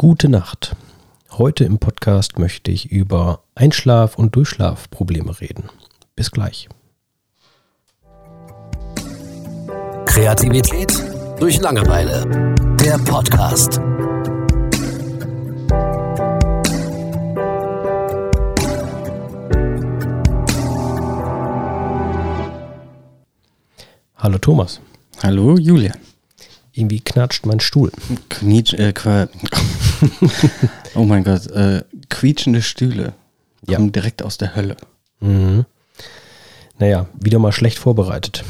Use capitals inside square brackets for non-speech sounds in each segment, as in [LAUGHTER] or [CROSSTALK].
Gute Nacht. Heute im Podcast möchte ich über Einschlaf- und Durchschlafprobleme reden. Bis gleich. Kreativität durch Langeweile. Der Podcast. Hallo Thomas. Hallo Julian. Irgendwie knatscht mein Stuhl. Knietsch, äh, qua [LAUGHS] oh mein Gott, äh, quietschende Stühle Ja. kommen direkt aus der Hölle. Mhm. Naja, wieder mal schlecht vorbereitet.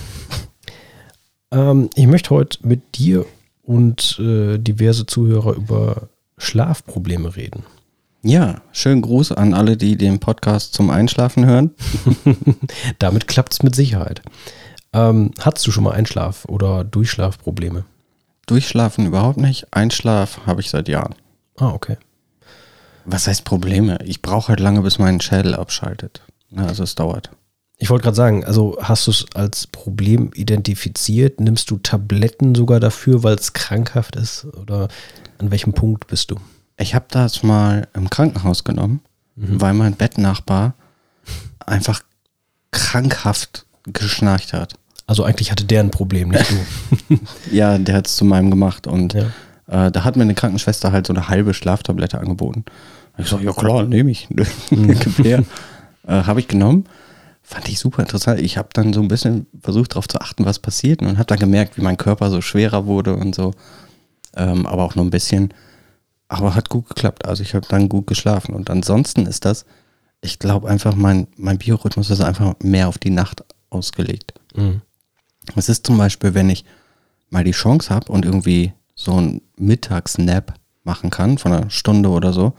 ähm, ich möchte heute mit dir und äh, diverse Zuhörer über Schlafprobleme reden. Ja, schönen Gruß an alle, die den Podcast zum Einschlafen hören. [LAUGHS] Damit klappt es mit Sicherheit. Ähm, hattest du schon mal Einschlaf- oder Durchschlafprobleme? Durchschlafen überhaupt nicht. Einschlaf habe ich seit Jahren. Ah, okay. Was heißt Probleme? Ich brauche halt lange, bis mein Schädel abschaltet. Ja, also es dauert. Ich wollte gerade sagen, also hast du es als Problem identifiziert? Nimmst du Tabletten sogar dafür, weil es krankhaft ist? Oder an welchem Punkt bist du? Ich habe das mal im Krankenhaus genommen, weil mein Bettnachbar einfach krankhaft geschnarcht hat. Also eigentlich hatte der ein Problem, nicht du. [LAUGHS] Ja, der hat es zu meinem gemacht und Ja. Äh, da hat mir eine Krankenschwester halt so eine halbe Schlaftablette angeboten. Ich so, ja klar, nehme ich. [LAUGHS] Her. äh, habe ich genommen. Fand ich super interessant. Ich habe dann so ein bisschen versucht darauf zu achten, was passiert und habe dann gemerkt, wie mein Körper so schwerer wurde und so. Ähm, aber auch nur ein bisschen. Aber hat gut geklappt. Also ich habe dann gut geschlafen. Und ansonsten ist das, ich glaube einfach, mein, mein Biorhythmus ist einfach mehr auf die Nacht ausgelegt. Mhm. Es ist zum Beispiel, wenn ich mal die Chance habe und irgendwie so einen Mittagsnap machen kann von einer Stunde oder so,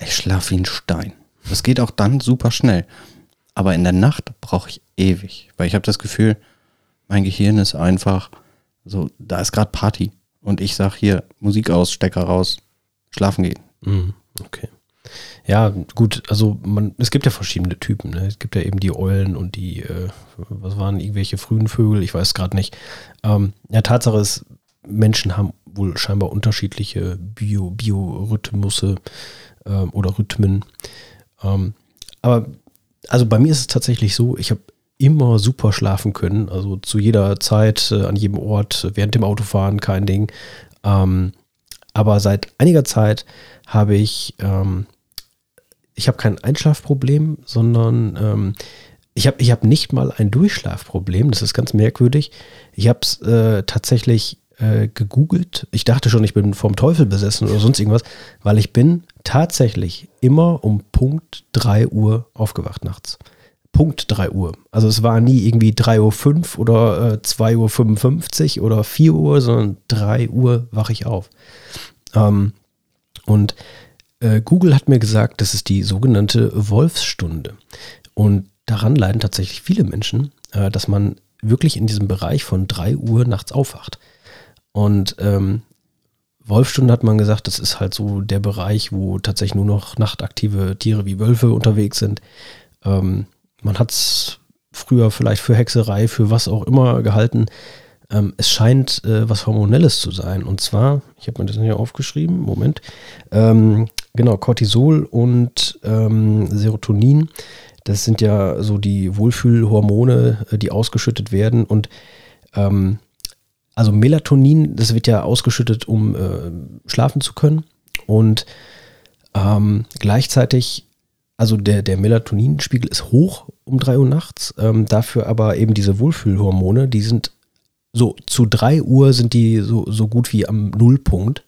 ich schlafe wie ein Stein. Das geht auch dann super schnell. Aber in der Nacht brauche ich ewig, weil ich habe das Gefühl, mein Gehirn ist einfach so, da ist gerade Party und ich sage hier Musik aus, Stecker raus, schlafen gehen. Mhm. Okay. Ja, gut, also man, es gibt ja verschiedene Typen. Ne? Es gibt ja eben die Eulen und die, äh, was waren irgendwelche frühen Vögel, ich weiß gerade nicht. Ähm, ja, Tatsache ist, Menschen haben wohl scheinbar unterschiedliche Bio, Biorhythmusse ähm, oder Rhythmen. Ähm, aber also bei mir ist es tatsächlich so, ich habe immer super schlafen können, also zu jeder Zeit, äh, an jedem Ort, während dem Autofahren, kein Ding. Ähm, aber seit einiger Zeit habe ich, ähm, ich habe kein Einschlafproblem, sondern ähm, ich habe ich hab nicht mal ein Durchschlafproblem. Das ist ganz merkwürdig. Ich habe es äh, tatsächlich äh, gegoogelt. Ich dachte schon, ich bin vom Teufel besessen oder sonst irgendwas, weil ich bin tatsächlich immer um Punkt 3 Uhr aufgewacht nachts. Punkt 3 Uhr. Also es war nie irgendwie 3.05 Uhr oder äh, 2.55 Uhr oder 4 Uhr, sondern 3 Uhr wache ich auf. Ähm, und äh, Google hat mir gesagt, das ist die sogenannte Wolfsstunde. Und daran leiden tatsächlich viele Menschen, äh, dass man wirklich in diesem Bereich von 3 Uhr nachts aufwacht. Und ähm, Wolfsstunde hat man gesagt, das ist halt so der Bereich, wo tatsächlich nur noch nachtaktive Tiere wie Wölfe unterwegs sind. Ähm, man hat es früher vielleicht für Hexerei, für was auch immer gehalten. Ähm, es scheint äh, was Hormonelles zu sein. Und zwar, ich habe mir das hier aufgeschrieben, Moment. Ähm, genau, Cortisol und ähm, Serotonin. Das sind ja so die Wohlfühlhormone, äh, die ausgeschüttet werden. Und ähm, also Melatonin, das wird ja ausgeschüttet, um äh, schlafen zu können. Und ähm, gleichzeitig, also der, der Melatoninspiegel ist hoch um 3 Uhr nachts. Ähm, dafür aber eben diese Wohlfühlhormone, die sind so zu 3 Uhr sind die so, so gut wie am Nullpunkt.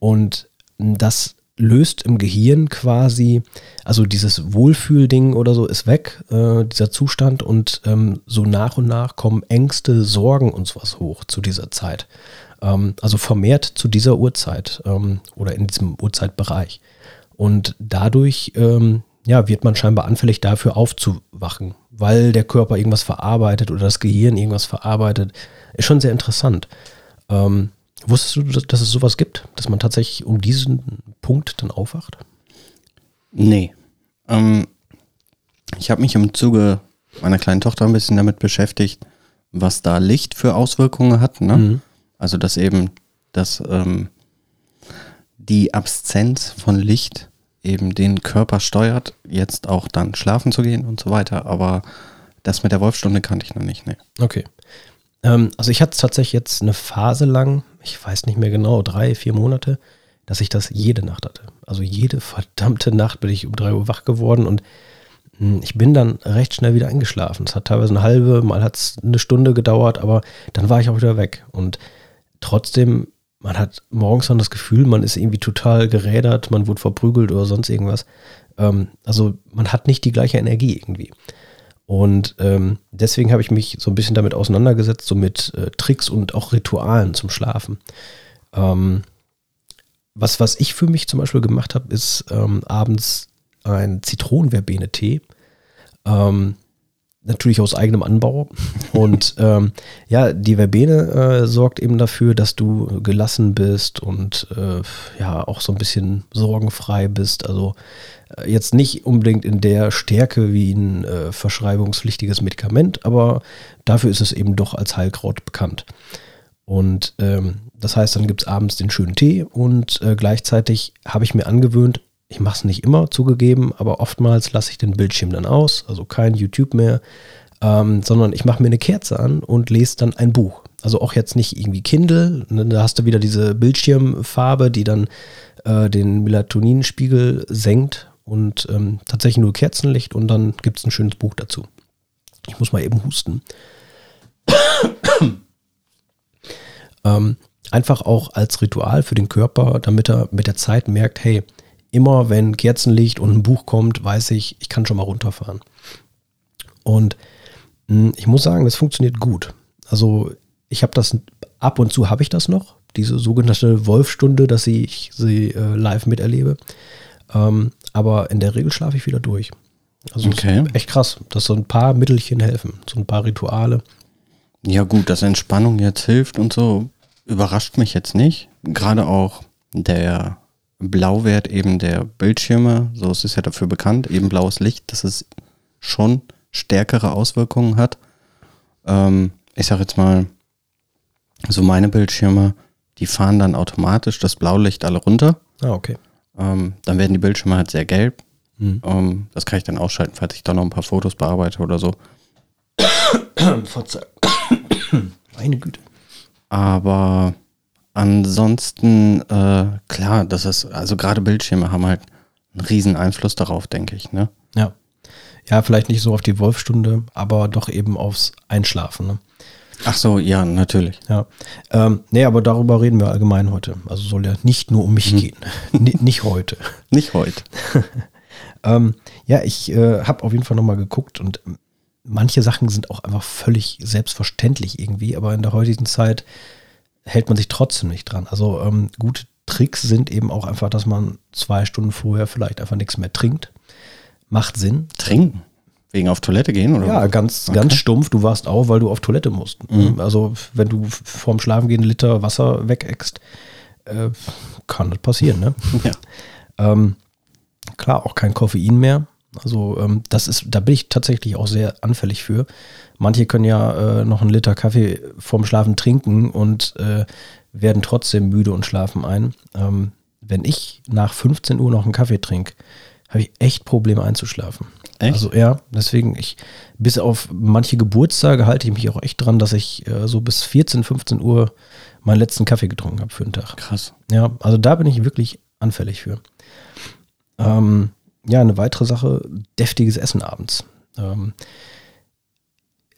Und das löst im Gehirn quasi, also dieses Wohlfühlding oder so ist weg, äh, dieser Zustand und ähm, so nach und nach kommen Ängste, Sorgen und sowas hoch zu dieser Zeit. Ähm, also vermehrt zu dieser Uhrzeit ähm, oder in diesem Uhrzeitbereich. Und dadurch ähm, ja, wird man scheinbar anfällig dafür aufzuwachen, weil der Körper irgendwas verarbeitet oder das Gehirn irgendwas verarbeitet. Ist schon sehr interessant. Ähm, wusstest du, dass, dass es sowas gibt, dass man tatsächlich um diesen Punkt dann aufwacht? Nee. Ähm, ich habe mich im Zuge meiner kleinen Tochter ein bisschen damit beschäftigt, was da Licht für Auswirkungen hat. Ne? Mhm. Also dass eben das, ähm, die Abszenz von Licht eben den Körper steuert, jetzt auch dann schlafen zu gehen und so weiter. Aber das mit der Wolfstunde kannte ich noch nicht. Nee. Okay. Ähm, also ich hatte tatsächlich jetzt eine Phase lang, ich weiß nicht mehr genau, drei, vier Monate, dass ich das jede Nacht hatte. Also jede verdammte Nacht bin ich um drei Uhr wach geworden und mh, ich bin dann recht schnell wieder eingeschlafen. Es hat teilweise eine halbe, mal hat es eine Stunde gedauert, aber dann war ich auch wieder weg. Und trotzdem, man hat morgens dann das Gefühl, man ist irgendwie total gerädert, man wurde verprügelt oder sonst irgendwas. Ähm, also man hat nicht die gleiche Energie irgendwie. Und ähm, deswegen habe ich mich so ein bisschen damit auseinandergesetzt, so mit äh, Tricks und auch Ritualen zum Schlafen. Ähm, was, was ich für mich zum Beispiel gemacht habe, ist ähm, abends ein Zitronenverbene-Tee. Ähm, natürlich aus eigenem Anbau. Und [LAUGHS] ähm, ja, die Verbene äh, sorgt eben dafür, dass du gelassen bist und äh, ja auch so ein bisschen sorgenfrei bist. Also äh, jetzt nicht unbedingt in der Stärke wie ein äh, verschreibungspflichtiges Medikament, aber dafür ist es eben doch als Heilkraut bekannt. Und ähm, das heißt, dann gibt es abends den schönen Tee und äh, gleichzeitig habe ich mir angewöhnt, ich mache es nicht immer zugegeben, aber oftmals lasse ich den Bildschirm dann aus, also kein YouTube mehr, ähm, sondern ich mache mir eine Kerze an und lese dann ein Buch. Also auch jetzt nicht irgendwie Kindle, ne, da hast du wieder diese Bildschirmfarbe, die dann äh, den Melatoninspiegel senkt und ähm, tatsächlich nur Kerzenlicht und dann gibt es ein schönes Buch dazu. Ich muss mal eben husten. ähm, einfach auch als Ritual für den Körper, damit er mit der Zeit merkt, hey, immer wenn Kerzenlicht und ein Buch kommt, weiß ich, ich kann schon mal runterfahren. Und mh, hm, ich muss sagen, das funktioniert gut. Also ich habe das, ab und zu habe ich das noch, diese sogenannte Wolfstunde, dass ich sie äh, live miterlebe. Ähm, aber in der Regel schlafe ich wieder durch. Also Okay. echt krass, dass so ein paar Mittelchen helfen, so ein paar Rituale. Ja gut, dass Entspannung jetzt hilft und so, überrascht mich jetzt nicht. Gerade auch der Blauwert eben der Bildschirme, so ist es ja dafür bekannt, eben blaues Licht, dass es schon stärkere Auswirkungen hat. Ähm, ich sag jetzt mal, so meine Bildschirme, die fahren dann automatisch das Blaulicht alle runter. Ah, okay. Ähm, dann werden die Bildschirme halt sehr gelb. Hm. Ähm, das kann ich dann ausschalten, falls ich da noch ein paar Fotos bearbeite oder so. [COUGHS] Verzeih. [COUGHS] Meine Güte. Aber ansonsten, äh, klar, das ist, also gerade Bildschirme haben halt einen riesen Einfluss darauf, denke ich, ne? Ja. Ja, vielleicht nicht so auf die Wolfstunde, aber doch eben aufs Einschlafen. Ne? Ach so, ja, natürlich. Ja. Ähm, nee, aber darüber reden wir allgemein heute. Also soll ja nicht nur um mich gehen. [LAUGHS] Ni- nicht heute. [LAUGHS] Nicht heute. [LAUGHS] Ähm, ja, ich äh, habe auf jeden Fall nochmal geguckt und manche Sachen sind auch einfach völlig selbstverständlich irgendwie, aber in der heutigen Zeit hält man sich trotzdem nicht dran. Also ähm, gute Tricks sind eben auch einfach, dass man zwei Stunden vorher vielleicht einfach nichts mehr trinkt. Macht Sinn. Trinken. Wegen auf Toilette gehen, oder? Ja, ganz, Okay. ganz stumpf. Du warst auf, weil du auf Toilette musst. Also, wenn du vorm Schlafengehen einen Liter Wasser wegeckst, äh, kann das passieren, ne? [LAUGHS] Ja. Ähm, klar, auch kein Koffein mehr. Also, ähm, das ist, da bin ich tatsächlich auch sehr anfällig für. Manche können ja äh, noch einen Liter Kaffee vorm Schlafen trinken und äh, werden trotzdem müde und schlafen ein. Ähm, wenn ich nach 15 Uhr noch einen Kaffee trinke, habe ich echt Probleme einzuschlafen. Echt? Also ja, deswegen ich, bis auf manche Geburtstage halte ich mich auch echt dran, dass ich äh, so bis 14, 15 Uhr meinen letzten Kaffee getrunken habe für den Tag. Krass. Ja, also da bin ich wirklich anfällig für. Ähm, ja, eine weitere Sache, deftiges Essen abends. Ähm,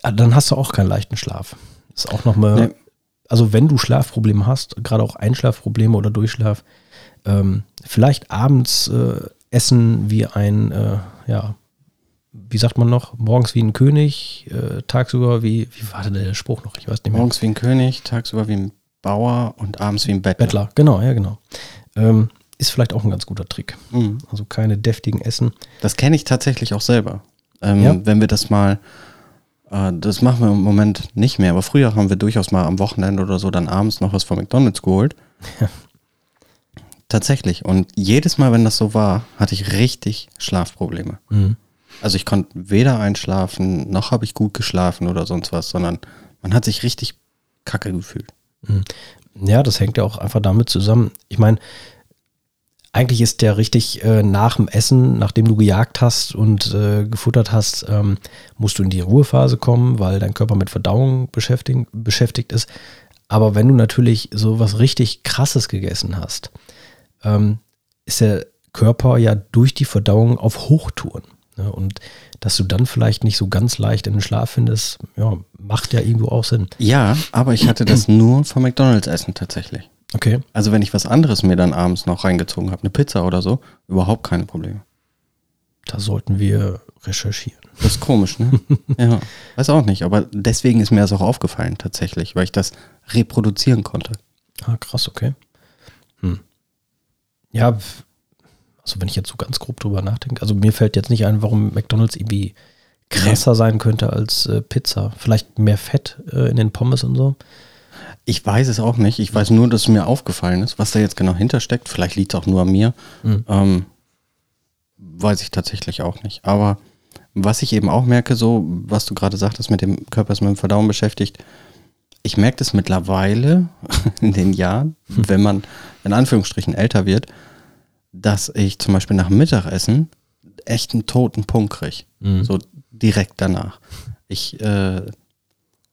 ja, dann hast du auch keinen leichten Schlaf. Ist auch nochmal, Nee. also wenn du Schlafprobleme hast, gerade auch Einschlafprobleme oder Durchschlaf, ähm, vielleicht abends äh, essen wie ein, äh, ja, wie sagt man noch, morgens wie ein König, äh, tagsüber wie, wie war denn der Spruch noch? Ich weiß nicht mehr. Morgens wie ein König, tagsüber wie ein Bauer und abends wie ein Bettler. Bettler, genau, ja, genau. Ähm, ist vielleicht auch ein ganz guter Trick. Mhm. Also keine deftigen Essen. Das kenne ich tatsächlich auch selber. Ähm, Ja. Wenn wir das mal, äh, das machen wir im Moment nicht mehr, aber früher haben wir durchaus mal am Wochenende oder so dann abends noch was von McDonalds geholt. Tatsächlich. Und jedes Mal, wenn das so war, hatte ich richtig Schlafprobleme. Mhm. Also ich konnte weder einschlafen, noch habe ich gut geschlafen oder sonst was, sondern man hat sich richtig kacke gefühlt. Ja, das hängt ja auch einfach damit zusammen. Ich meine, eigentlich ist der richtig äh, nach dem Essen, nachdem du gejagt hast und äh, gefuttert hast, ähm, musst du in die Ruhephase kommen, weil dein Körper mit Verdauung beschäftigt, ist. Aber wenn du natürlich so was richtig Krasses gegessen hast, ähm, ist der Körper ja durch die Verdauung auf Hochtouren. Ne? Und dass du dann vielleicht nicht so ganz leicht in den Schlaf findest, ja, macht ja irgendwo auch Sinn. Ja, aber ich hatte das nur vom McDonalds-Essen tatsächlich. Okay. Also wenn ich was anderes mir dann abends noch reingezogen habe, eine Pizza oder so, überhaupt keine Probleme. Da sollten wir recherchieren. Das ist komisch, ne? [LAUGHS] ja, weiß auch nicht, aber deswegen ist mir das auch aufgefallen tatsächlich, weil ich das reproduzieren konnte. Ah, krass, okay. Hm. Ja, also wenn ich jetzt so ganz grob drüber nachdenke, also mir fällt jetzt nicht ein, warum McDonalds irgendwie krasser sein könnte als äh, Pizza. Vielleicht mehr Fett äh, in den Pommes und so. Ich weiß es auch nicht. Ich weiß nur, dass es mir aufgefallen ist, was da jetzt genau hintersteckt. Vielleicht liegt es auch nur an mir. Mhm. Ähm, weiß ich tatsächlich auch nicht. Aber was ich eben auch merke, so, was du gerade sagtest, mit dem Körper ist mit dem Verdauen beschäftigt, ich merke das mittlerweile [LAUGHS] in den Jahren, wenn man in Anführungsstrichen älter wird, dass ich zum Beispiel nach Mittagessen echt einen toten Punkt kriege. Mhm. So direkt danach. Ich, äh,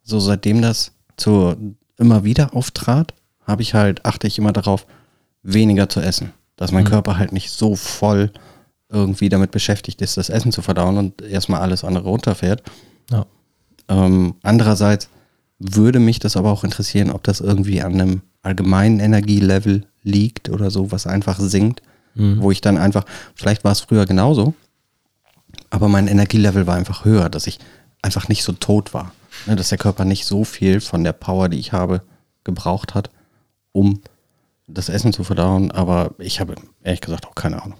so seitdem das zu immer wieder auftrat, habe ich halt, achte ich immer darauf, weniger zu essen. Dass mein Mhm. Körper halt nicht so voll irgendwie damit beschäftigt ist, das Essen zu verdauen und erstmal alles andere runterfährt. Ja. Ähm, andererseits würde mich das aber auch interessieren, ob das irgendwie an einem allgemeinen Energielevel liegt oder so, was einfach sinkt, Mhm. wo ich dann einfach, vielleicht war es früher genauso, aber mein Energielevel war einfach höher, dass ich einfach nicht so tot war. Ne, dass der Körper nicht so viel von der Power, die ich habe, gebraucht hat, um das Essen zu verdauen. Aber ich habe ehrlich gesagt auch keine Ahnung.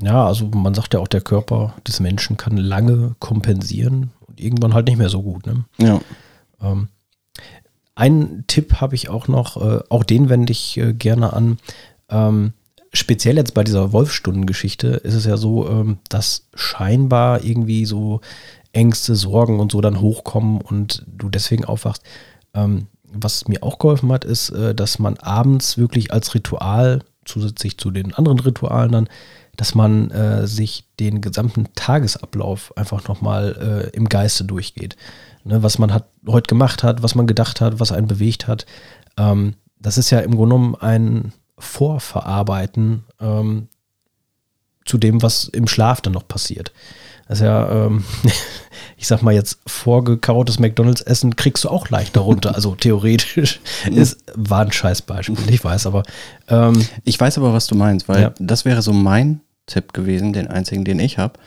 Ja, also man sagt ja auch, der Körper des Menschen kann lange kompensieren und irgendwann halt nicht mehr so gut. Ne? Ja. Ähm, einen Tipp habe ich auch noch, äh, auch den wende ich äh, gerne an. Ähm, speziell jetzt bei dieser Wolfstunden-Geschichte ist es ja so, ähm, dass scheinbar irgendwie so Ängste, Sorgen und so dann hochkommen und du deswegen aufwachst. Ähm, was mir auch geholfen hat, ist, äh, dass man abends wirklich als Ritual, zusätzlich zu den anderen Ritualen dann, dass man äh, sich den gesamten Tagesablauf einfach nochmal äh, im Geiste durchgeht. Ne, was man hat, heute gemacht hat, was man gedacht hat, was einen bewegt hat. Ähm, das ist ja im Grunde genommen ein Vorverarbeiten ähm, zu dem, was im Schlaf dann noch passiert. Das ist ja, ähm, [LAUGHS] ich sag mal jetzt, vorgekautes McDonalds-Essen kriegst du auch leichter runter. Also theoretisch [LAUGHS] ist, war ein Scheißbeispiel, ich weiß, aber ähm, Ich weiß aber, was du meinst, weil Ja. das wäre so mein Tipp gewesen, den einzigen, den ich habe.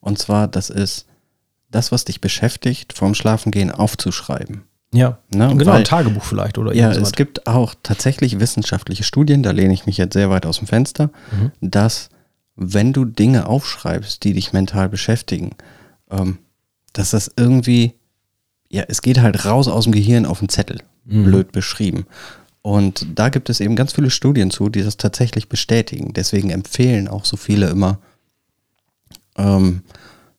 Und zwar, das ist das, was dich beschäftigt, vorm Schlafengehen aufzuschreiben. ja, Ne, genau, weil- ein Tagebuch vielleicht oder Ja, es gibt auch tatsächlich wissenschaftliche Studien, da lehne ich mich jetzt sehr weit aus dem Fenster, dass wenn du Dinge aufschreibst, die dich mental beschäftigen, ähm, dass das irgendwie, ja, es geht halt raus aus dem Gehirn auf den Zettel, blöd beschrieben. Und da gibt es eben ganz viele Studien zu, die das tatsächlich bestätigen. Deswegen empfehlen auch so viele immer, ähm,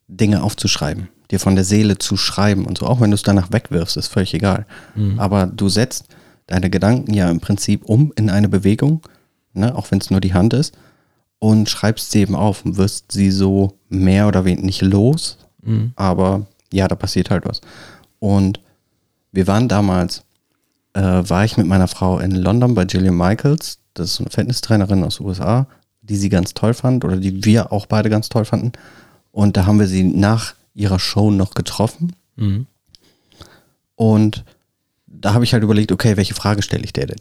Dinge aufzuschreiben, dir von der Seele zu schreiben und so. Auch wenn du es danach wegwirfst, ist völlig egal. Aber du setzt deine Gedanken ja im Prinzip um in eine Bewegung, ne, auch wenn es nur die Hand ist, und schreibst sie eben auf und wirst sie so mehr oder weniger nicht los, aber ja, da passiert halt was. Und wir waren damals, äh, war ich mit meiner Frau in London bei Gillian Michaels, das ist so eine Fitnesstrainerin aus den USA, die sie ganz toll fand oder die wir auch beide ganz toll fanden. Und da haben wir sie nach ihrer Show noch getroffen. Mhm. Und da habe ich halt überlegt, okay, welche Frage stelle ich der denn?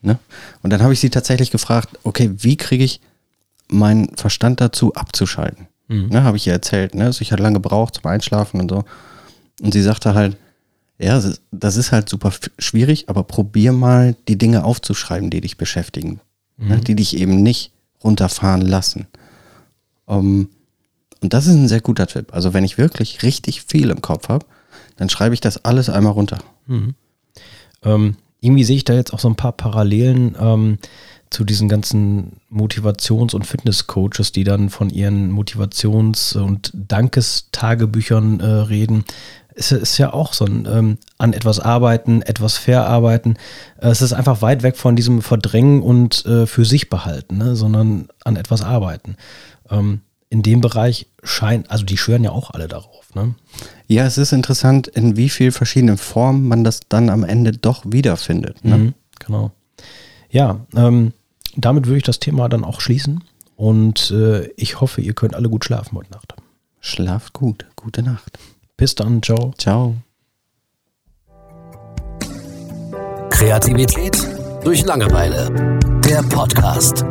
Ne? Und dann habe ich sie tatsächlich gefragt, okay, wie kriege ich meinen Verstand dazu abzuschalten? Ne, habe ich ihr erzählt, ne? Also ich hatte lange gebraucht zum Einschlafen und so. Und sie sagte halt, ja, das ist- halt super schwierig, aber probier mal die Dinge aufzuschreiben, die dich beschäftigen, ne? die dich eben nicht runterfahren lassen. Ähm, und das ist ein sehr guter Tipp. Also wenn ich wirklich richtig viel im Kopf habe, dann schreibe ich das alles einmal runter. Ähm, irgendwie sehe ich da jetzt auch so ein paar Parallelen ähm, zu diesen ganzen Motivations- und Fitnesscoaches, die dann von ihren Motivations- und Dankestagebüchern äh, reden. ist, ist ja auch so ein ähm, an etwas arbeiten, etwas verarbeiten. Äh, es ist einfach weit weg von diesem Verdrängen und äh, für sich behalten, ne? sondern an etwas arbeiten. Ähm, in dem Bereich scheint, also die schwören ja auch alle darauf. Ne? Ja, es ist interessant, in wie vielen verschiedenen Formen man das dann am Ende doch wiederfindet. Ne? Mhm, genau. Ja, ähm, damit würde ich das Thema dann auch schließen. Und äh, ich hoffe, ihr könnt alle gut schlafen heute Nacht. Schlaft gut. Gute Nacht. Bis dann. Ciao. Ciao. Kreativität durch Langeweile. Der Podcast.